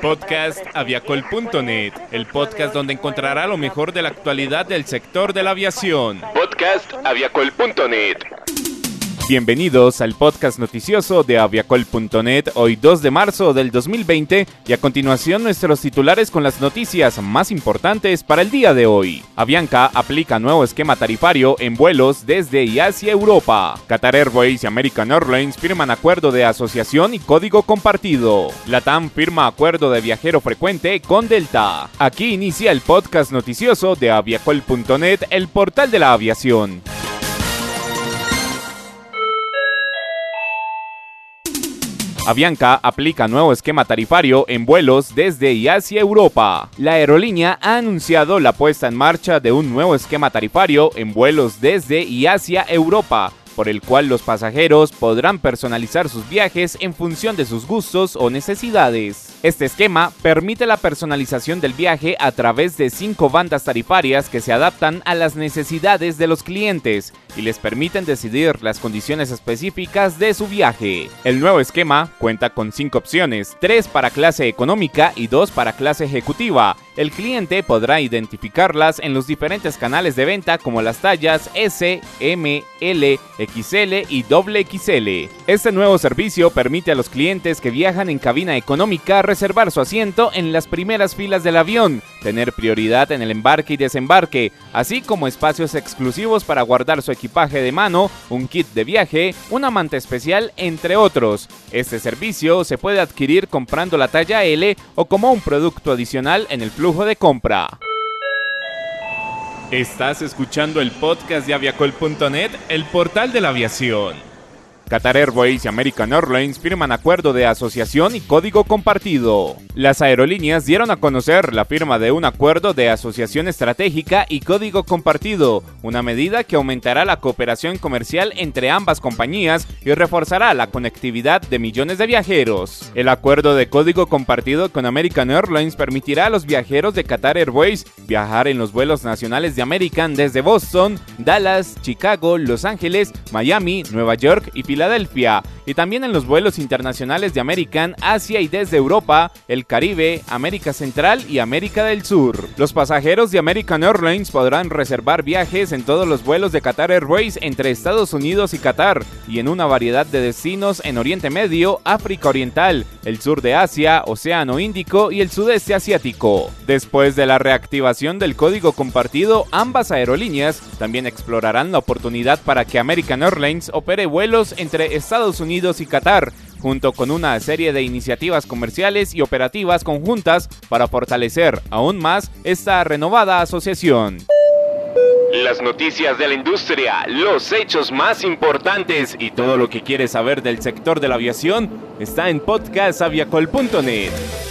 Podcast aviacol.net, el podcast donde encontrará lo mejor de la actualidad del sector de la aviación. Podcast aviacol.net. Bienvenidos al podcast noticioso de aviacol.net, hoy 2 de marzo del 2020 y a continuación nuestros titulares con las noticias más importantes para el día de hoy. Avianca aplica nuevo esquema tarifario en vuelos desde y hacia Europa. Qatar Airways y American Airlines firman acuerdo de asociación y código compartido. LATAM firma acuerdo de viajero frecuente con Delta. Aquí inicia el podcast noticioso de aviacol.net, el portal de la aviación. Avianca aplica nuevo esquema tarifario en vuelos desde y hacia Europa. La aerolínea ha anunciado la puesta en marcha de un nuevo esquema tarifario en vuelos desde y hacia Europa por el cual los pasajeros podrán personalizar sus viajes en función de sus gustos o necesidades. Este esquema permite la personalización del viaje a través de cinco bandas tarifarias que se adaptan a las necesidades de los clientes y les permiten decidir las condiciones específicas de su viaje. El nuevo esquema cuenta con cinco opciones, tres para clase económica y dos para clase ejecutiva. El cliente podrá identificarlas en los diferentes canales de venta como las tallas S, M, L, XL y XL. Este nuevo servicio permite a los clientes que viajan en cabina económica reservar su asiento en las primeras filas del avión, tener prioridad en el embarque y desembarque, así como espacios exclusivos para guardar su equipaje de mano, un kit de viaje, una manta especial, entre otros. Este servicio se puede adquirir comprando la talla L o como un producto adicional en el de compra. Estás escuchando el podcast de aviacol.net, el portal de la aviación. Qatar Airways y American Airlines firman acuerdo de asociación y código compartido. Las aerolíneas dieron a conocer la firma de un acuerdo de asociación estratégica y código compartido, una medida que aumentará la cooperación comercial entre ambas compañías y reforzará la conectividad de millones de viajeros. El acuerdo de código compartido con American Airlines permitirá a los viajeros de Qatar Airways viajar en los vuelos nacionales de American desde Boston, Dallas, Chicago, Los Ángeles, Miami, Nueva York y Filadelfia Filadelfia y también en los vuelos internacionales de American, Asia y desde Europa, el Caribe, América Central y América del Sur. Los pasajeros de American Airlines podrán reservar viajes en todos los vuelos de Qatar Airways entre Estados Unidos y Qatar y en una variedad de destinos en Oriente Medio, África Oriental, el sur de Asia, Océano Índico y el sudeste asiático. Después de la reactivación del código compartido, ambas aerolíneas también explorarán la oportunidad para que American Airlines opere vuelos en entre Estados Unidos y Qatar, junto con una serie de iniciativas comerciales y operativas conjuntas para fortalecer aún más esta renovada asociación. Las noticias de la industria, los hechos más importantes y todo lo que quieres saber del sector de la aviación está en podcastaviacol.net.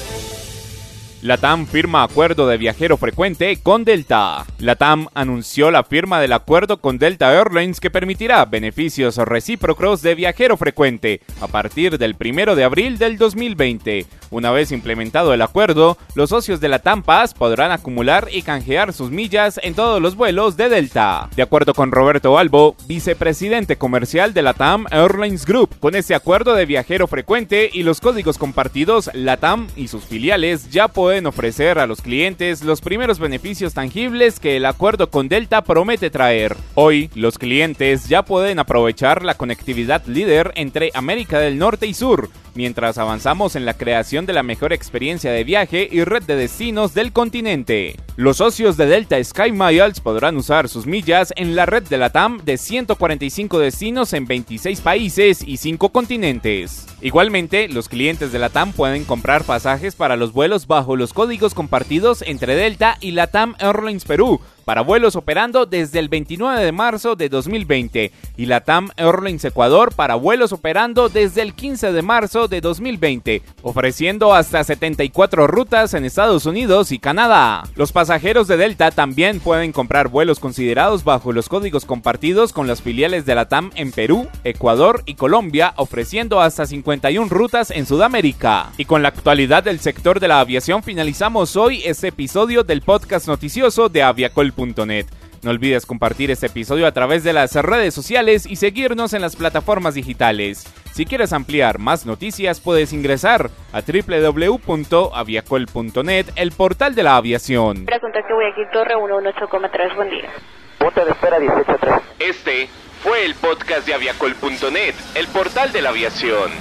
LATAM firma acuerdo de viajero frecuente con Delta. LATAM anunció la firma del acuerdo con Delta Airlines que permitirá beneficios recíprocos de viajero frecuente a partir del 1 de abril del 2020. Una vez implementado el acuerdo, los socios de LATAM Pass podrán acumular y canjear sus millas en todos los vuelos de Delta. De acuerdo con Roberto Albo, vicepresidente comercial de LATAM Airlines Group, con este acuerdo de viajero frecuente y los códigos compartidos, LATAM y sus filiales ya pueden pueden ofrecer a los clientes los primeros beneficios tangibles que el acuerdo con Delta promete traer. Hoy, los clientes ya pueden aprovechar la conectividad líder entre América del Norte y Sur, mientras avanzamos en la creación de la mejor experiencia de viaje y red de destinos del continente. Los socios de Delta Sky Miles podrán usar sus millas en la red de la TAM de 145 destinos en 26 países y 5 continentes. Igualmente, los clientes de la TAM pueden comprar pasajes para los vuelos bajo los códigos compartidos entre Delta y la TAM Airlines Perú para vuelos operando desde el 29 de marzo de 2020 y la TAM Airlines Ecuador para vuelos operando desde el 15 de marzo de 2020, ofreciendo hasta 74 rutas en Estados Unidos y Canadá. Los pasajeros de Delta también pueden comprar vuelos considerados bajo los códigos compartidos con las filiales de la TAM en Perú, Ecuador y Colombia, ofreciendo hasta 51 rutas en Sudamérica. Y con la actualidad del sector de la aviación finalizamos hoy este episodio del podcast noticioso de Aviacol no olvides compartir este episodio a través de las redes sociales y seguirnos en las plataformas digitales. Si quieres ampliar más noticias, puedes ingresar a www.aviacol.net, el portal de la aviación. Para contacto Guayaquil Torre 118,3, buen día. Punto de espera 183. Este fue el podcast de aviacol.net, el portal de la aviación.